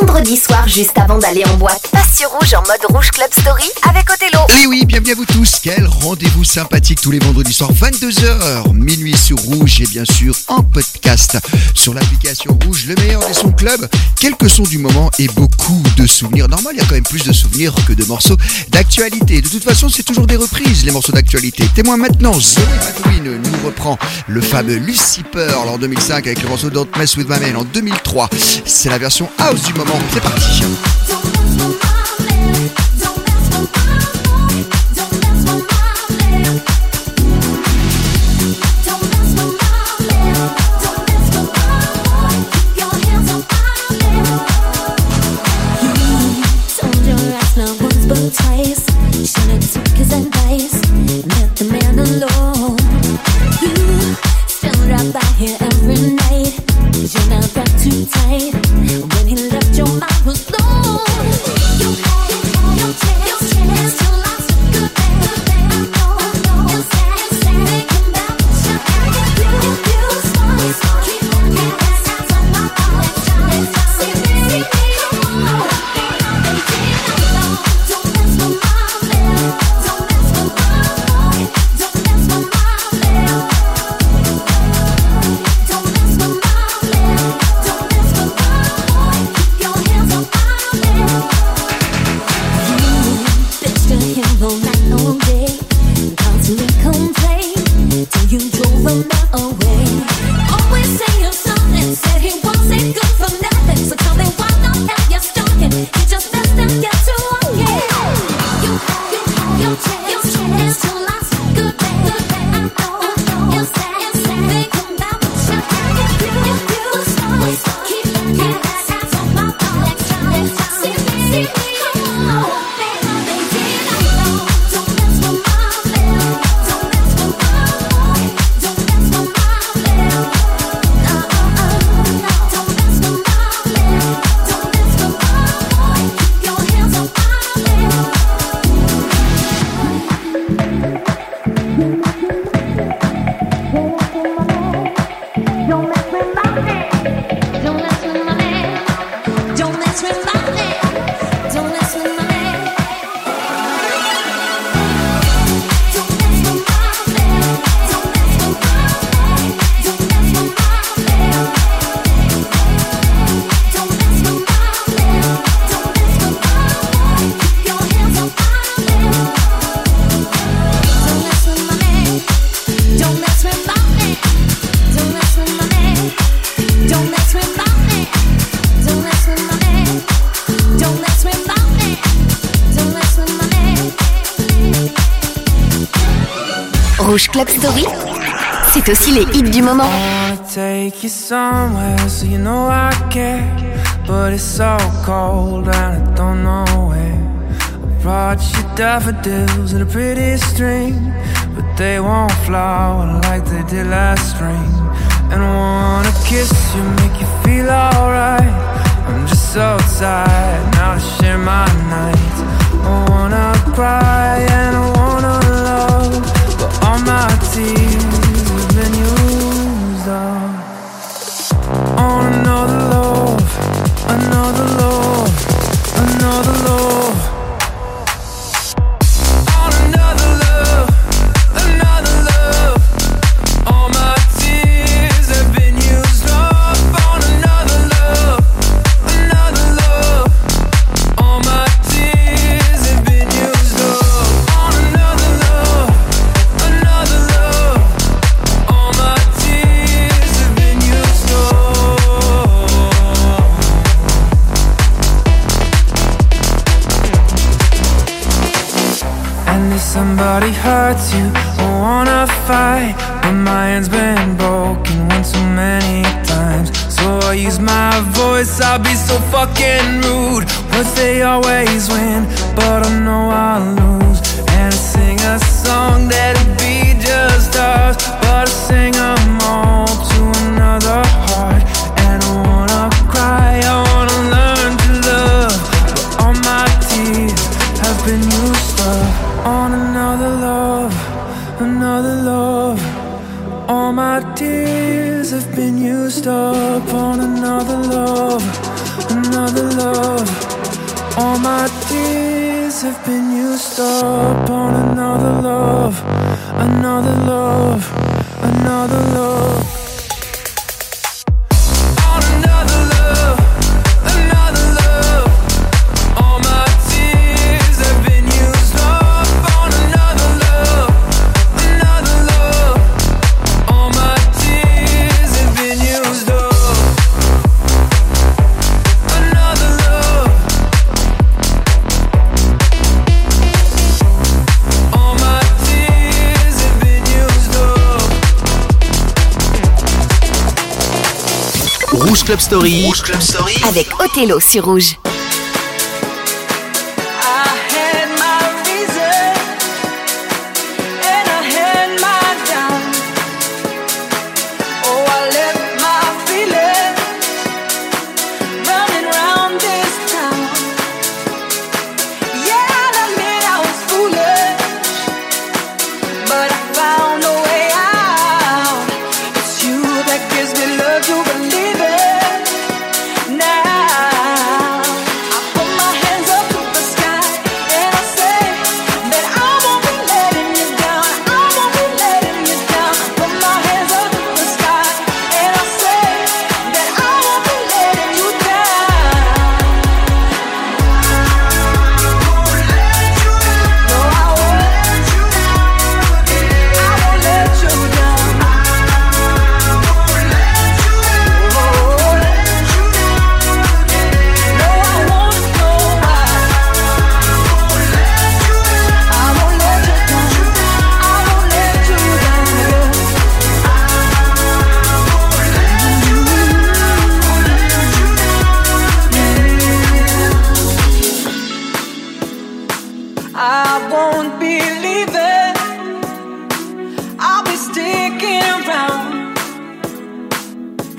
vendredi vendredi soir juste avant d'aller en boîte. Passe sur rouge en mode rouge club story avec Othello. Et oui, bienvenue à vous tous. Quel rendez-vous sympathique tous les vendredis soirs, 22h, minuit sur rouge et bien sûr en podcast sur l'application rouge, le meilleur des sons club. Quelques sons du moment et beaucoup de souvenirs. Normal, il y a quand même plus de souvenirs que de morceaux d'actualité. De toute façon, c'est toujours des reprises, les morceaux d'actualité. Témoin maintenant, Zoé Batouine nous reprend le fameux Lucy Pearl en 2005 avec le morceau Don't Mess With My Man en 2003. C'est la version house du moment. C'est parti. Till you drove him away. Always saying something, said he wasn't good. take you somewhere so you know I care. But it's so cold and I don't know where. I brought you daffodils in a pretty string, but they won't flower like they did last spring. And I wanna kiss you. Club Story. Avec Othello sur Rouge.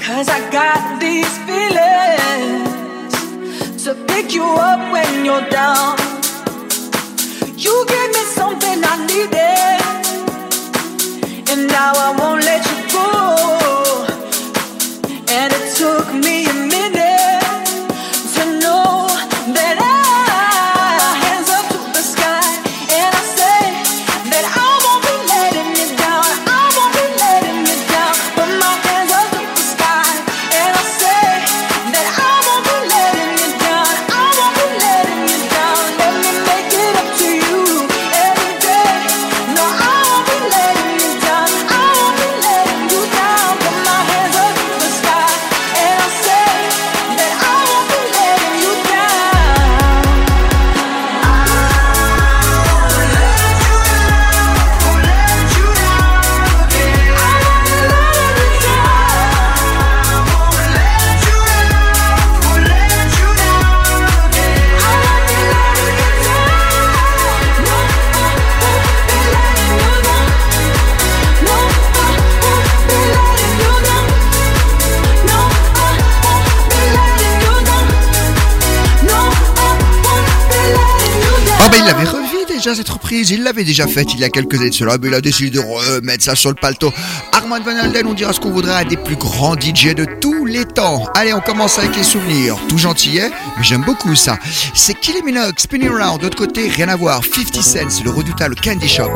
Cause I got these feelings to pick you up when you're down. You gave me something I needed, and now I won't let you go. And it took me cette reprise. Il l'avait déjà faite il y a quelques années de cela, mais il a décidé de remettre ça sur le palto. Armand Van Alden, on dira ce qu'on voudra à des plus grands DJ de tous les temps. Allez, on commence avec les souvenirs. Tout gentillet, mais j'aime beaucoup ça. C'est Kylie Minogue, Spinning Round. D'autre côté, rien à voir. 50 Cent, le redoutable Candy Shop.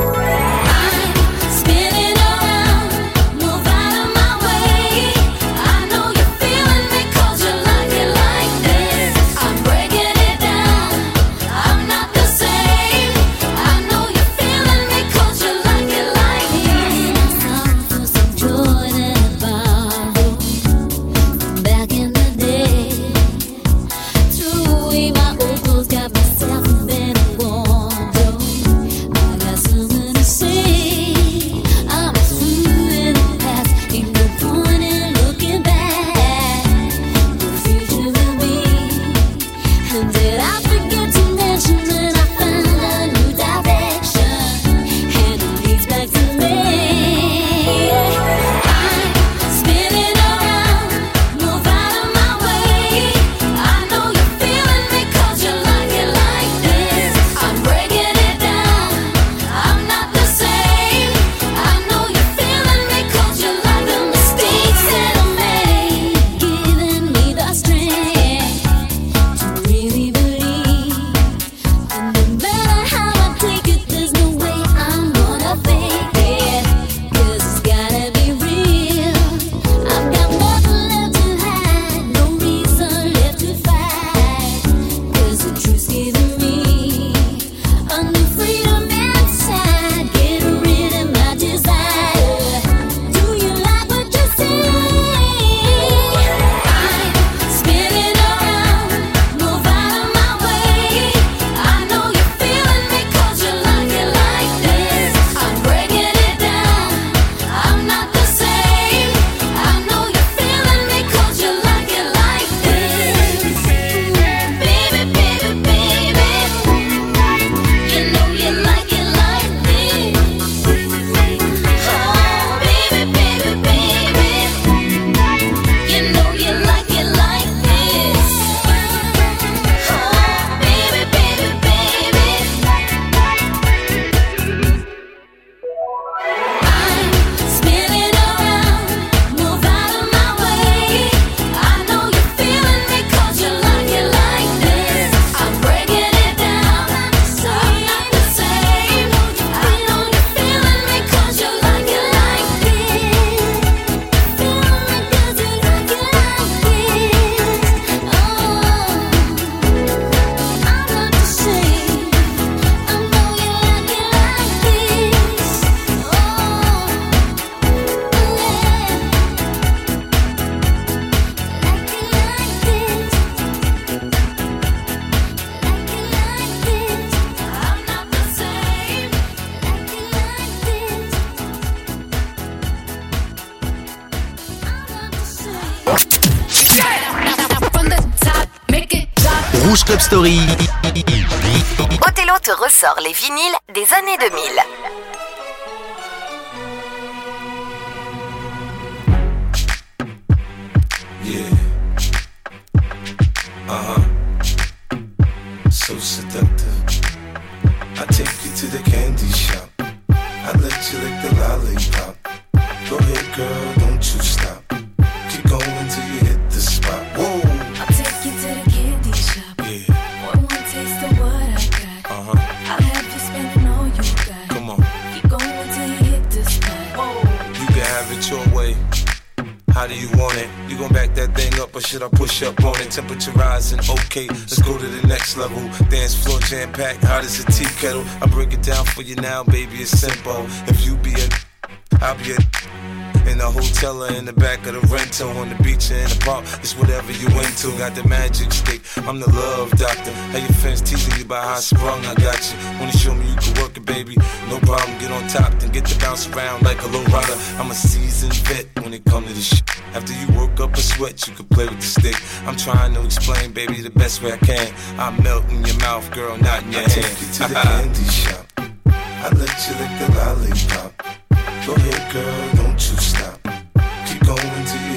Story. Othello te ressort les vinyles packed, hot as a tea kettle. I break it down for you now, baby, it's simple. If you be a, I'll be a. The hotel or in the back of the rental, on the beach or in the park, it's whatever you into. Got the magic stick, I'm the love doctor. How your fans teasing you about how I sprung, I got you. Wanna show me you can work it, baby? No problem, get on top, then get to bounce around like a low rider. I'm a seasoned vet when it comes to this shit. After you work up a sweat, you can play with the stick. I'm trying to explain, baby, the best way I can. I melt in your mouth, girl, not in your I hand. take you to the candy shop. I let you lick the lollipop. Go ahead, girl, going to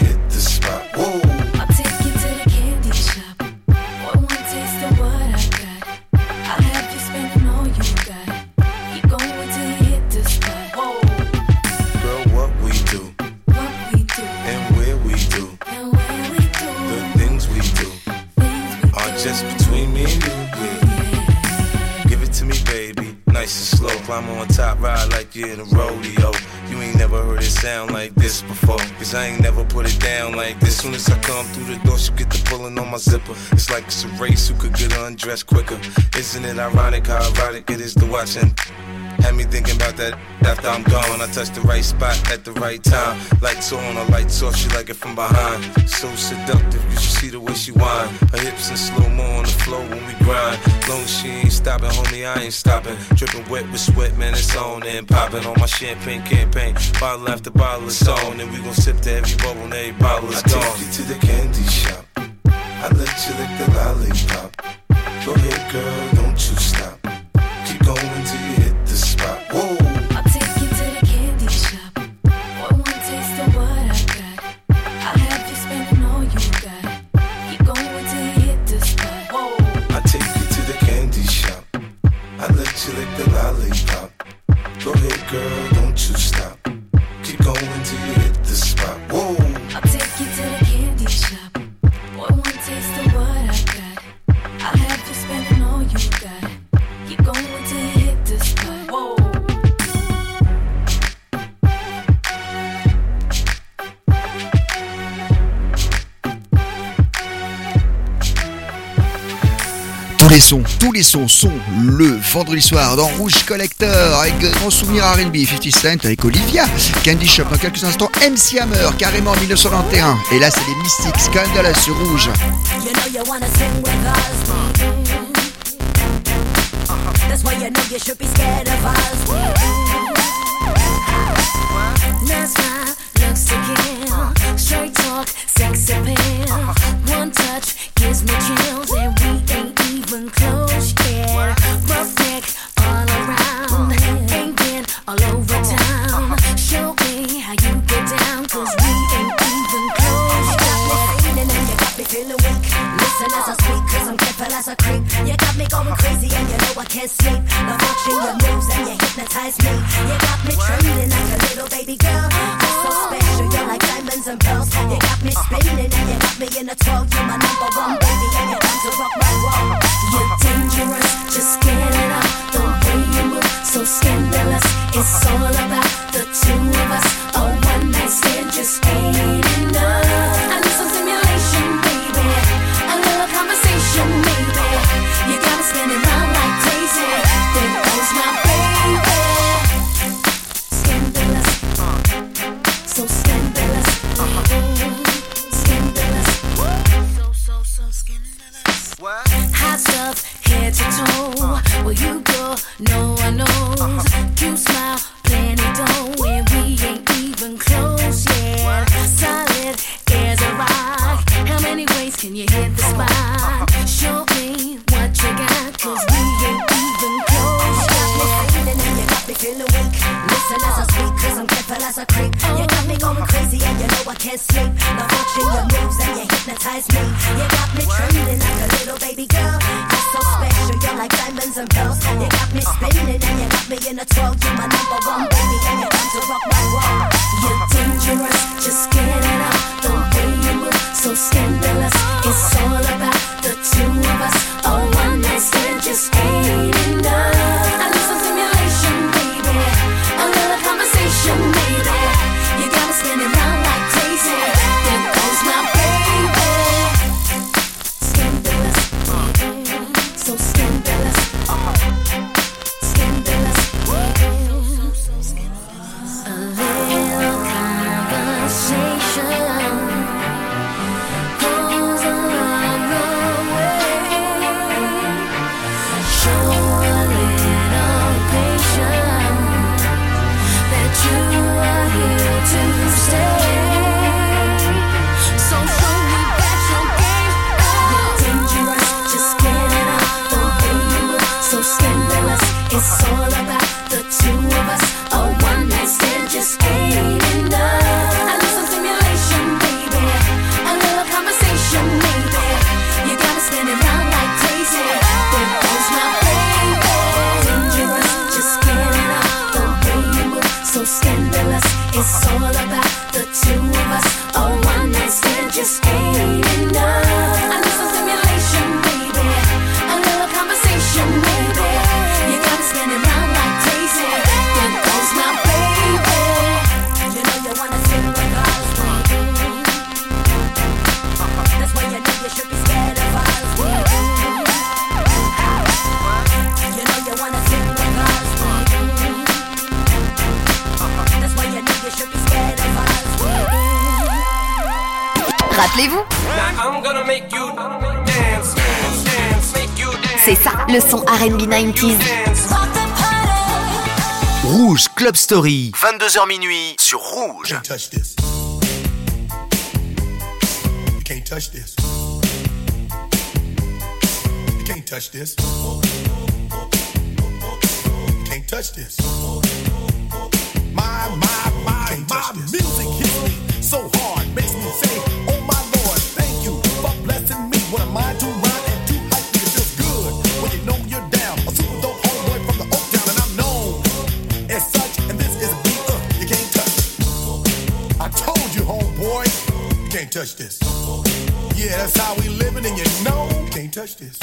Climb on top, ride like you're in a rodeo. You ain't never heard it sound like this before. Cause I ain't never put it down like this. Soon as I come through the door, she get the pulling on my zipper. It's like it's a race who could get undressed quicker. Isn't it ironic how erotic it is to watch and had me thinking about that after I'm gone. I touch the right spot at the right time. Lights on, or lights off, she like it from behind. So seductive, you should see the way she whine. Her hips in slow mo on the floor when we grind. Long as she ain't stopping, homie, I ain't stopping. Dripping wet with sweat, man, it's on and popping on my champagne campaign. Bottle after bottle is on, and we gon' sip to every bubble and every bottle is I gone. take you to the candy shop. I let you lick the lollipop. Go ahead, girl, don't you stop. Tous les sons sont le vendredi soir dans Rouge Collector avec grand souvenir R&B 50 Cent avec Olivia, Candy Shop dans quelques instants, MC Hammer carrément en 1991 et là c'est les Mystics Scandalous sur Rouge. 90s. Rouge Club Story, 22h minuit sur Rouge. You can't touch this. You can't touch this. You can't touch this. You can't touch this. My, my, my, my, touch this. Yeah, that's how we living, and you know, can't touch this.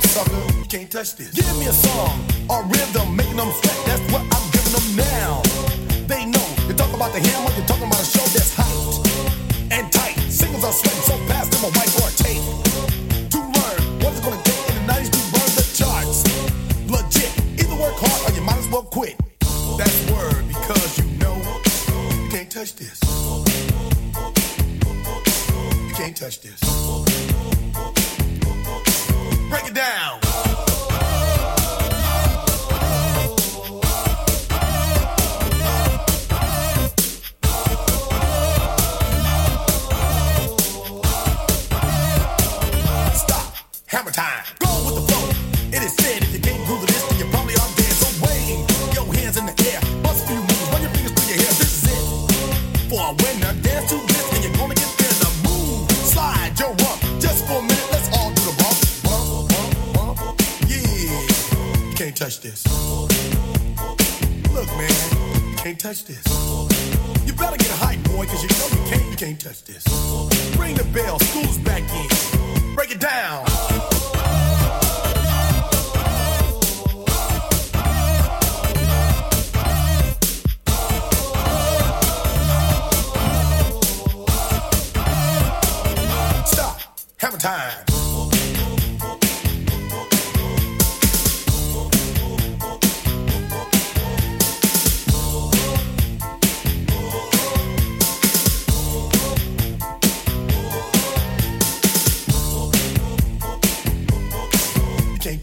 sucker. Can't touch this. Give me a song, a rhythm, making them sweat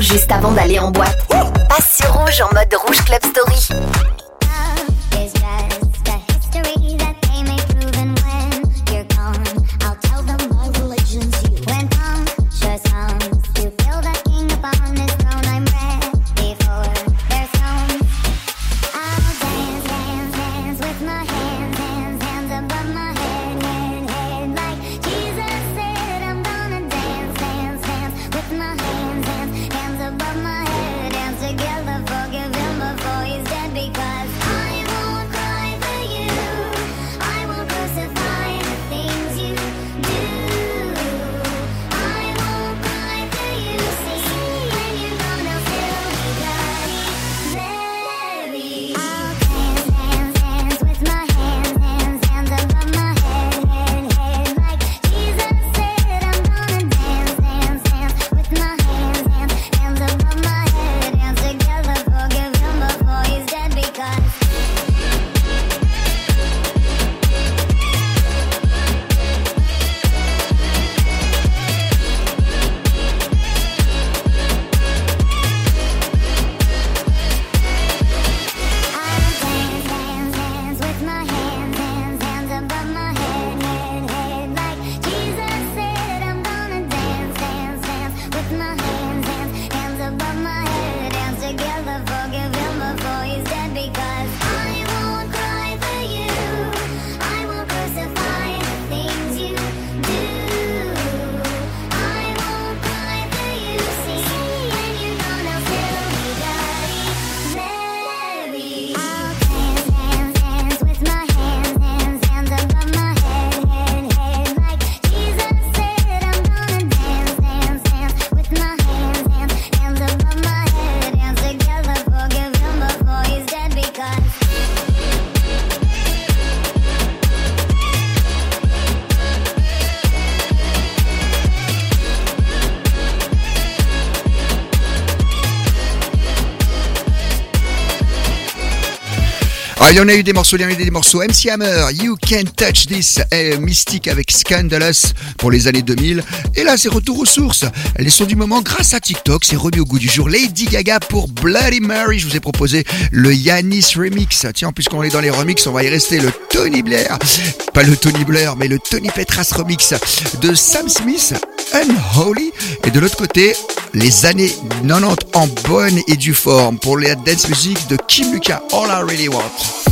Juste avant d'aller en boîte. Passe sur rouge en mode rouge club story. Il y en a eu des morceaux, il y en a eu des morceaux. MC Hammer, You Can't Touch This, Mystique avec Scandalous pour les années 2000. Et là, c'est retour aux sources. Les sons du moment, grâce à TikTok, c'est remis au goût du jour. Lady Gaga pour Bloody Mary. Je vous ai proposé le Yanis Remix. Tiens, puisqu'on est dans les remix, on va y rester le Tony Blair. Pas le Tony Blair, mais le Tony Petras Remix de Sam Smith, Unholy. Et de l'autre côté, les années 90 en bonne et due forme pour la dance music de Kim Luca, All I Really Want.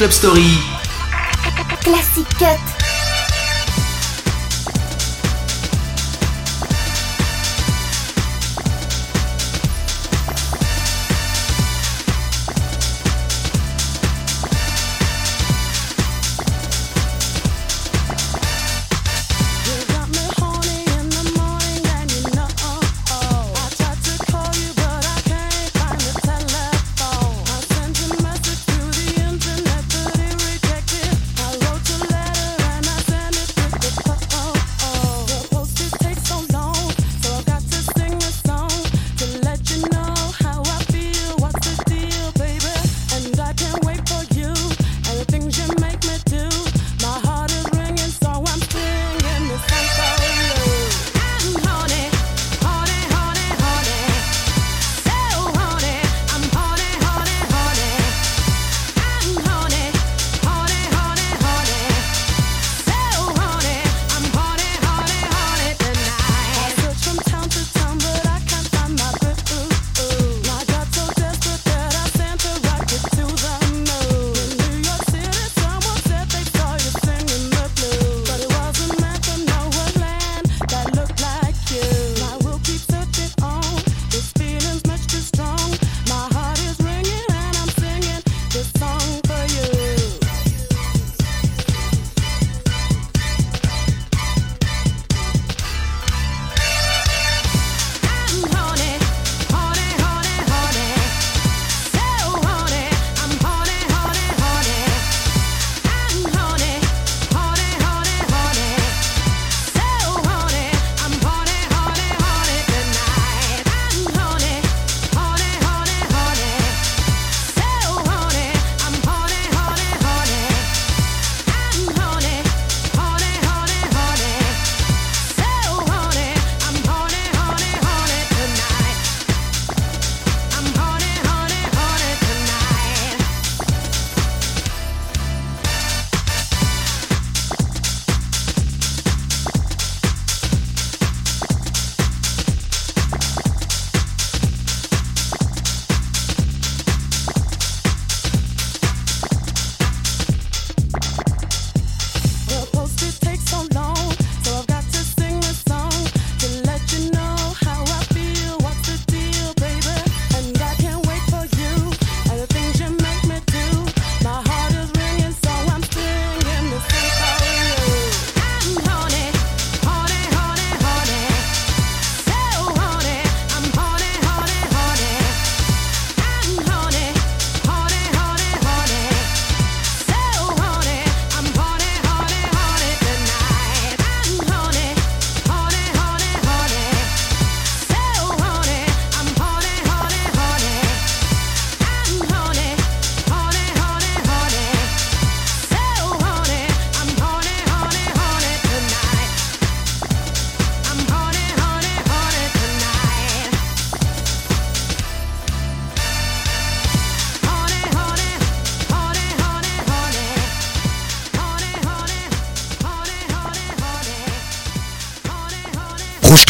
Club Story.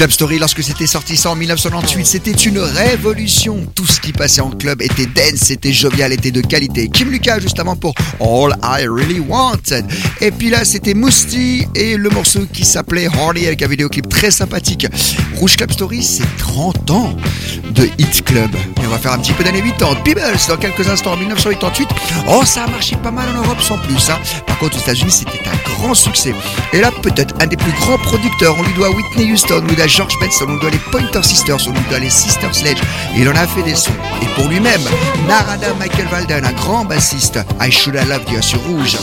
Club Story, lorsque c'était sorti ça en 1998, c'était une révolution. Tout ce qui passait en club était dance, était jovial, était de qualité. Kim Lucas, juste avant pour All I Really Wanted. Et puis là, c'était Mousty et le morceau qui s'appelait Hardy avec un vidéoclip très sympathique. Rouge Club Story, c'est 30 ans de Hit Club. Et on va faire un petit peu d'années 80. Peebles, dans quelques instants, en 1988. Oh, ça a marché pas mal en Europe sans plus. Hein. Par contre, aux États-Unis, c'était un grand succès. Et là, peut-être un des plus grands producteurs. On lui doit Whitney Houston, doit George Benson, on lui doit les Pointer Sisters, on lui doit les Sister Sledge. Il en a fait des sons. Et pour lui-même, Narada Michael Walden, un grand bassiste. I Should Have Loved You sur Rouge.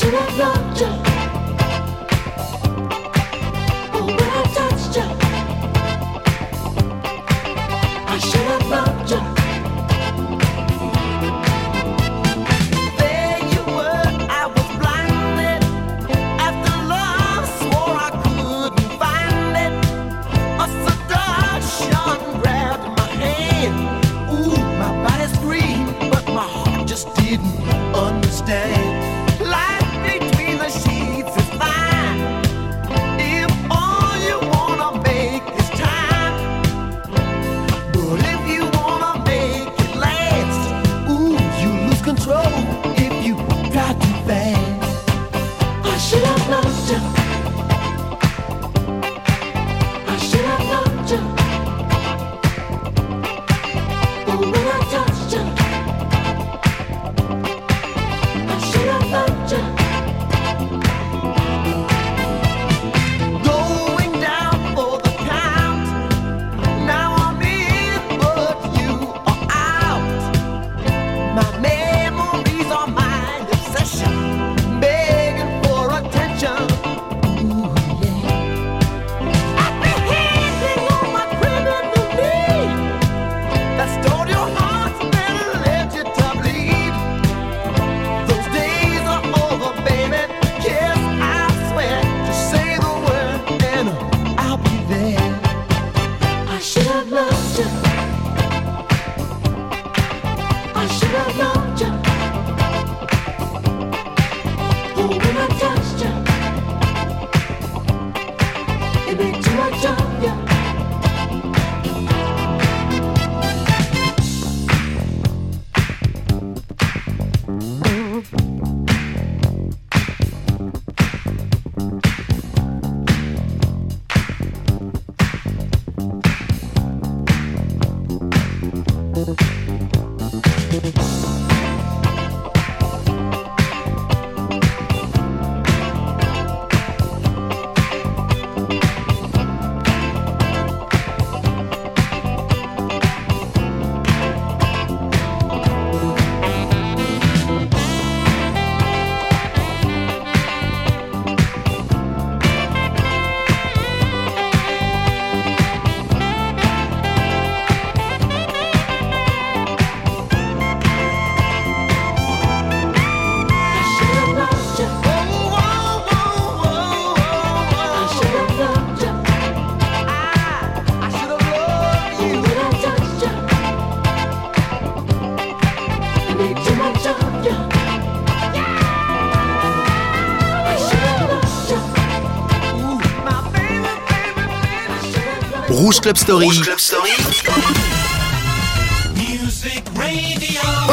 Rouge Club Story. Rouge Club Story.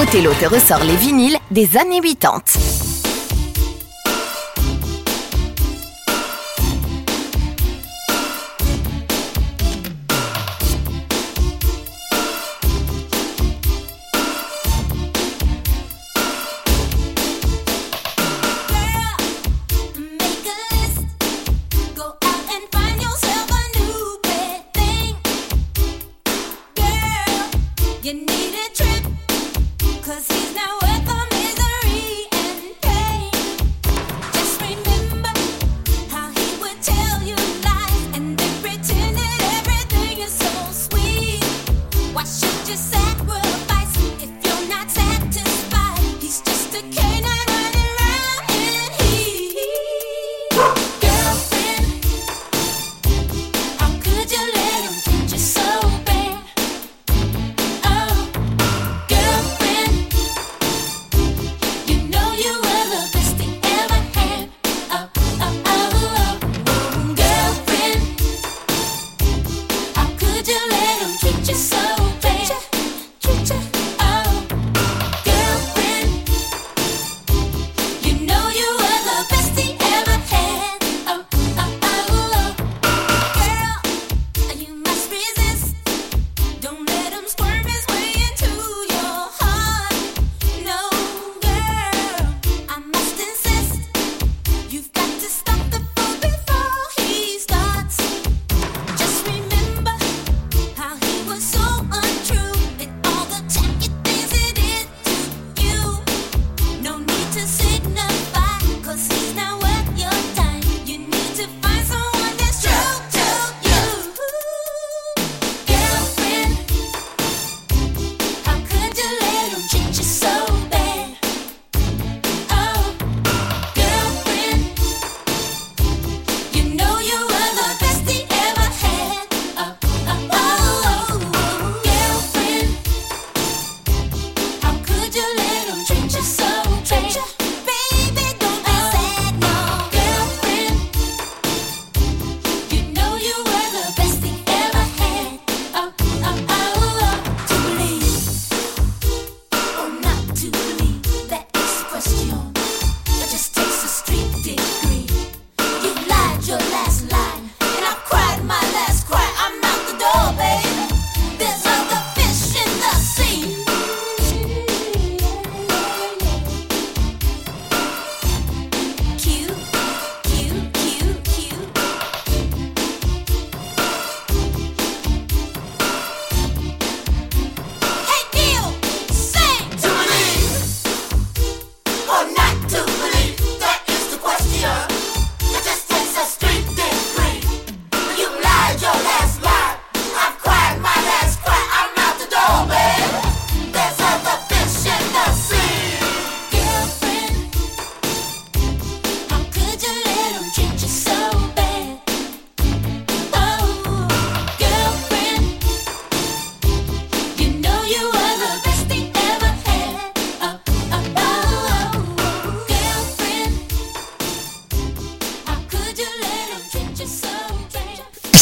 Othello te ressort les vinyles des années 80.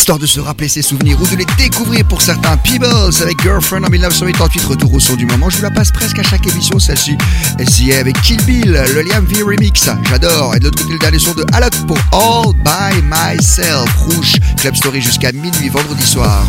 histoire de se rappeler ses souvenirs ou de les découvrir pour certains. Peebles avec Girlfriend en 1988, retour au son du moment. Je vous la passe presque à chaque émission, celle-ci. Elle est avec Kill Bill, le Liam V remix. J'adore. Et de l'autre côté, le dernier son de Alok pour All By Myself. Rouge, Club Story jusqu'à minuit vendredi soir.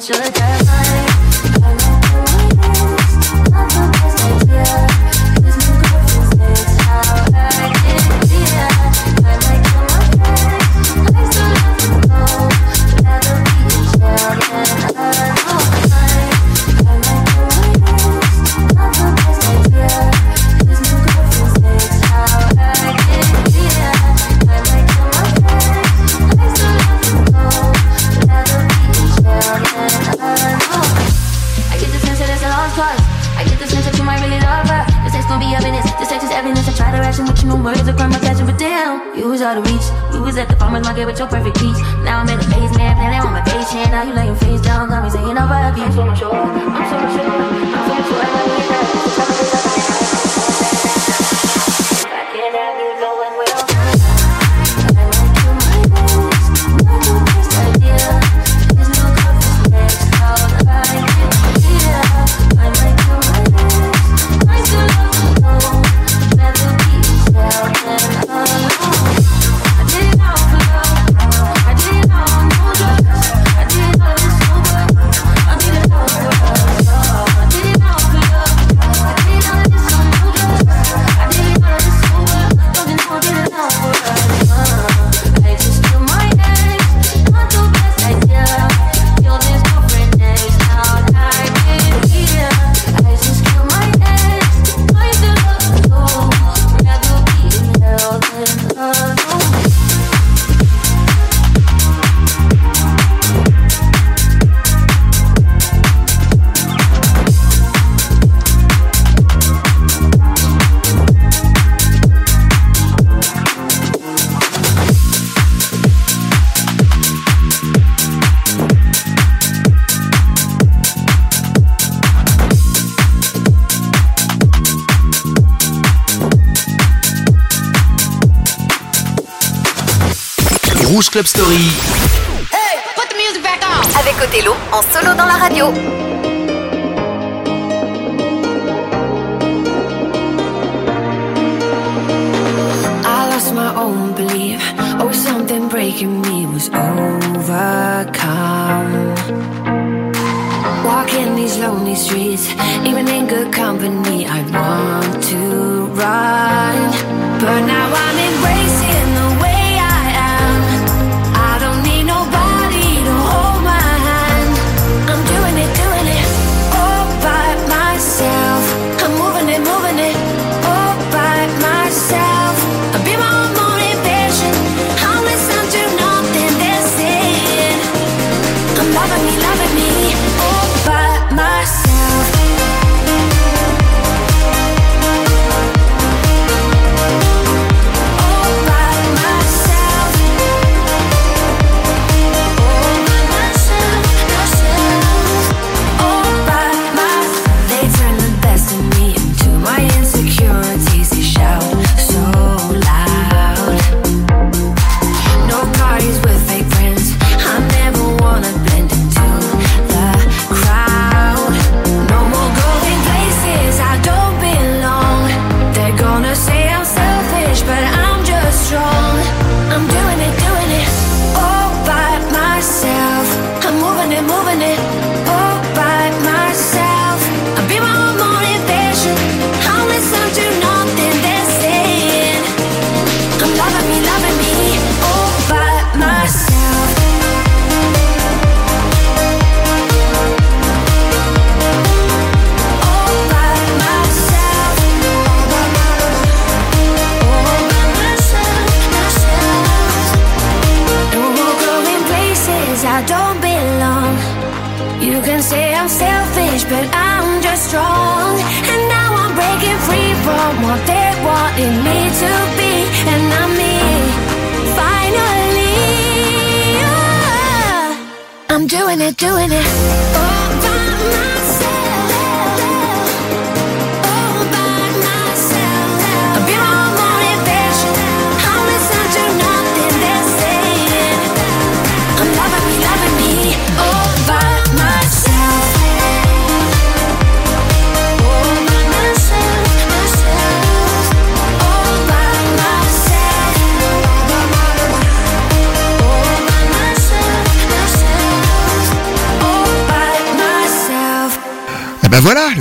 这 Rouge Club Story. Hey, put the music back on. Avec Othello, en solo dans la radio. I lost my own belief. Oh, something breaking me was overcome. Walking these lonely streets, even in good company, I want to run. But now I'm in.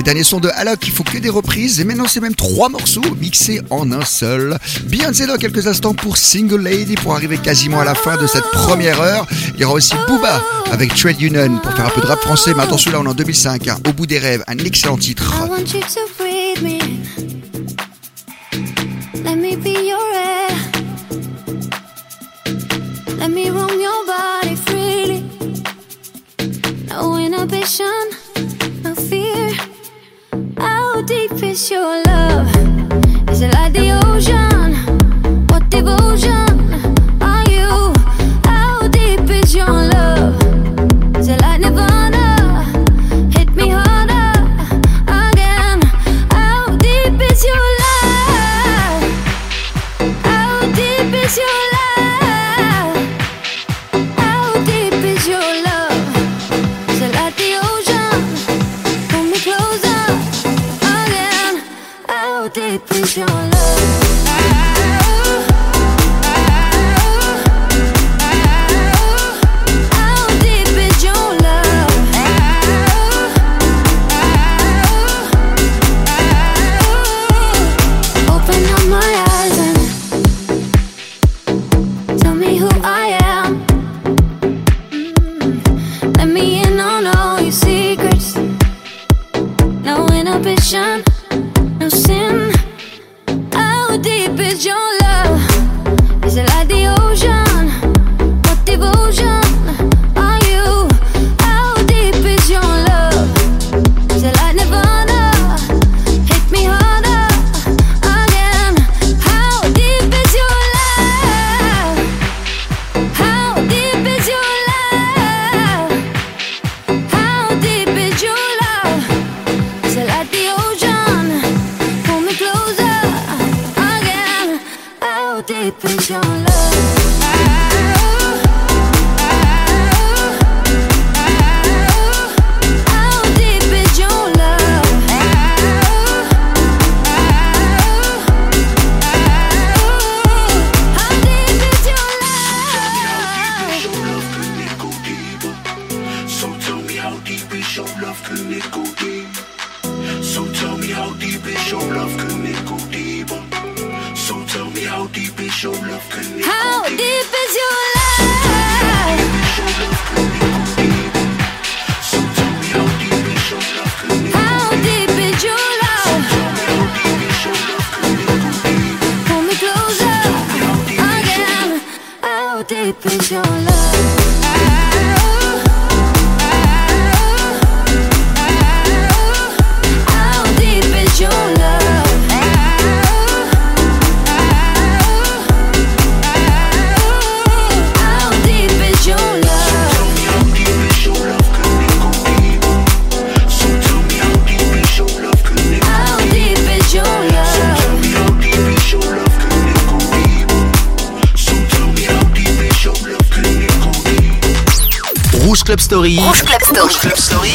Dernier son de Alok, il faut que des reprises. Et maintenant, c'est même trois morceaux mixés en un seul. Beyoncé dans quelques instants pour Single Lady pour arriver quasiment à la fin de cette première heure. Il y aura aussi Booba avec Trade Union pour faire un peu de rap français. Mais attention, là, on est en 2005. Hein. Au bout des rêves, un excellent titre. show love. How? Club Rouge Club Story. Rouge Club Story.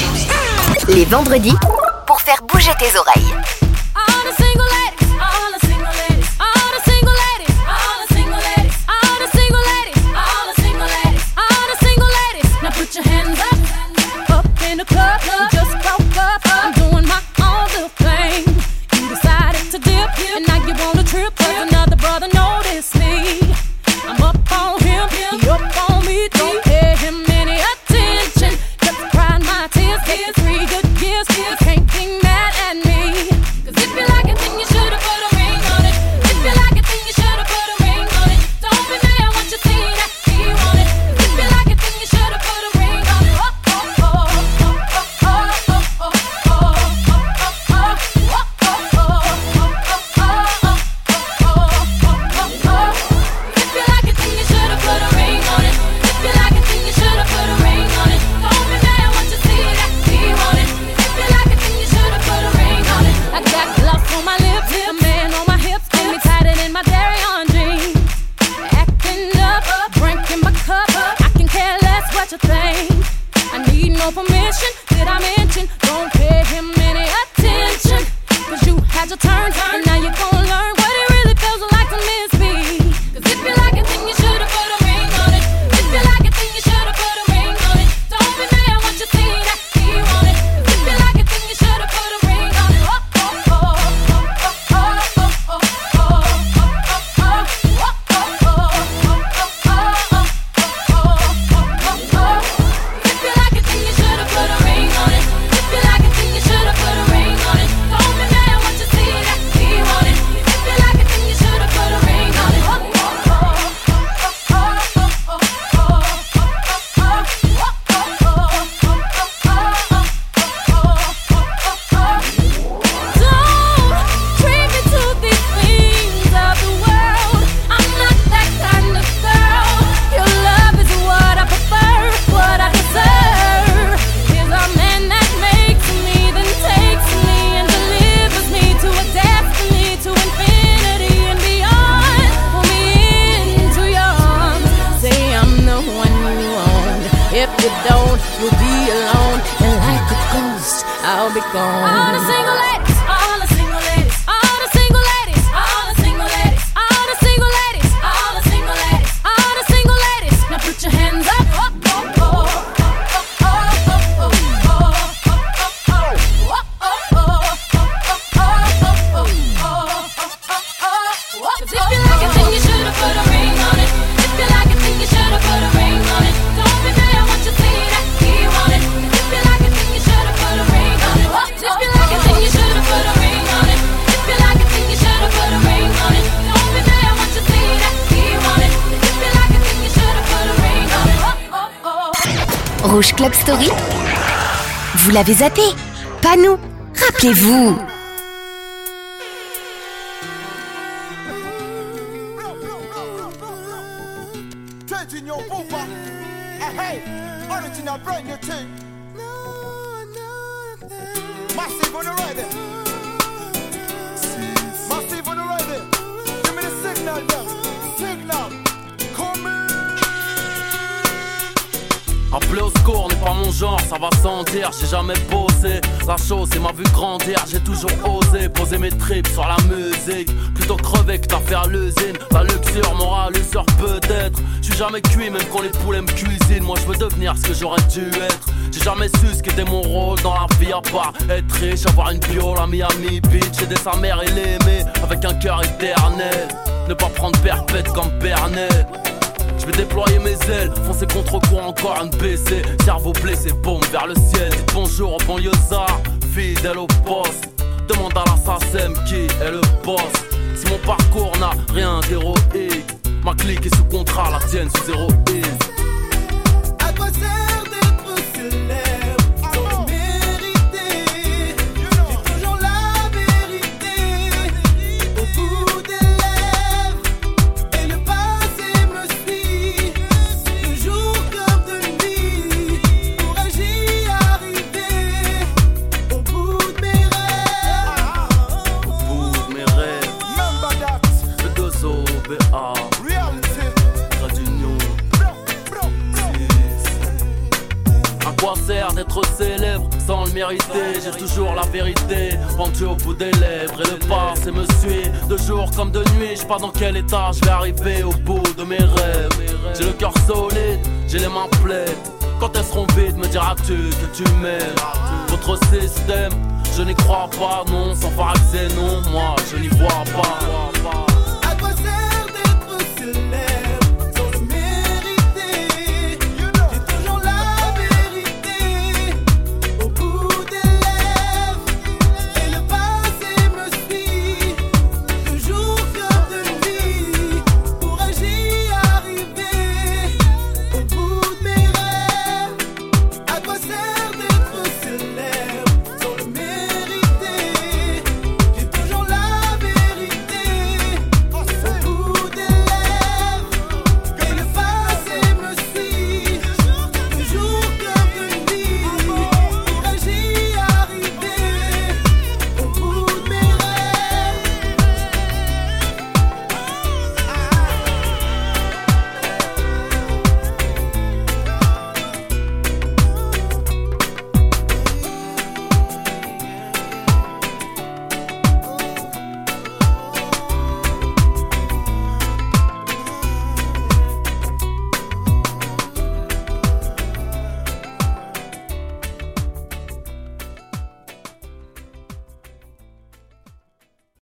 Les vendredis pour faire bouger tes oreilles. Club Story Vous l'avez zappé Pas nous. Rappelez-vous. même quand les poulets me cuisinent. Moi, je veux devenir ce que j'aurais dû être. J'ai jamais su ce qu'était mon rôle dans la vie à part être riche, avoir une viole à Miami Beach, aider sa mère et l'aimer avec un cœur éternel. Ne pas prendre perpète comme Bernet. Je vais déployer mes ailes, foncer contre courant encore un BC. Cerveau blessé, bombe vers le ciel. Dites bonjour au banlieusard, fidèle au poste. Demande à la SACEM qui est le boss. Si mon parcours n'a rien d'héroïque. Ma clique est sous contrat, la tienne sous zéro is. À quoi sert d'être célèbre j'ai toujours la vérité, pendu au bout des lèvres et le passé me suit. De jour comme de nuit, je pas dans quel état je vais arriver au bout de mes rêves. J'ai le cœur solide, j'ai les mains pleines. Quand elles seront vides, me diras-tu que tu m'aimes? Votre système, je n'y crois pas, non, sans pharaxer, non, moi je n'y vois pas.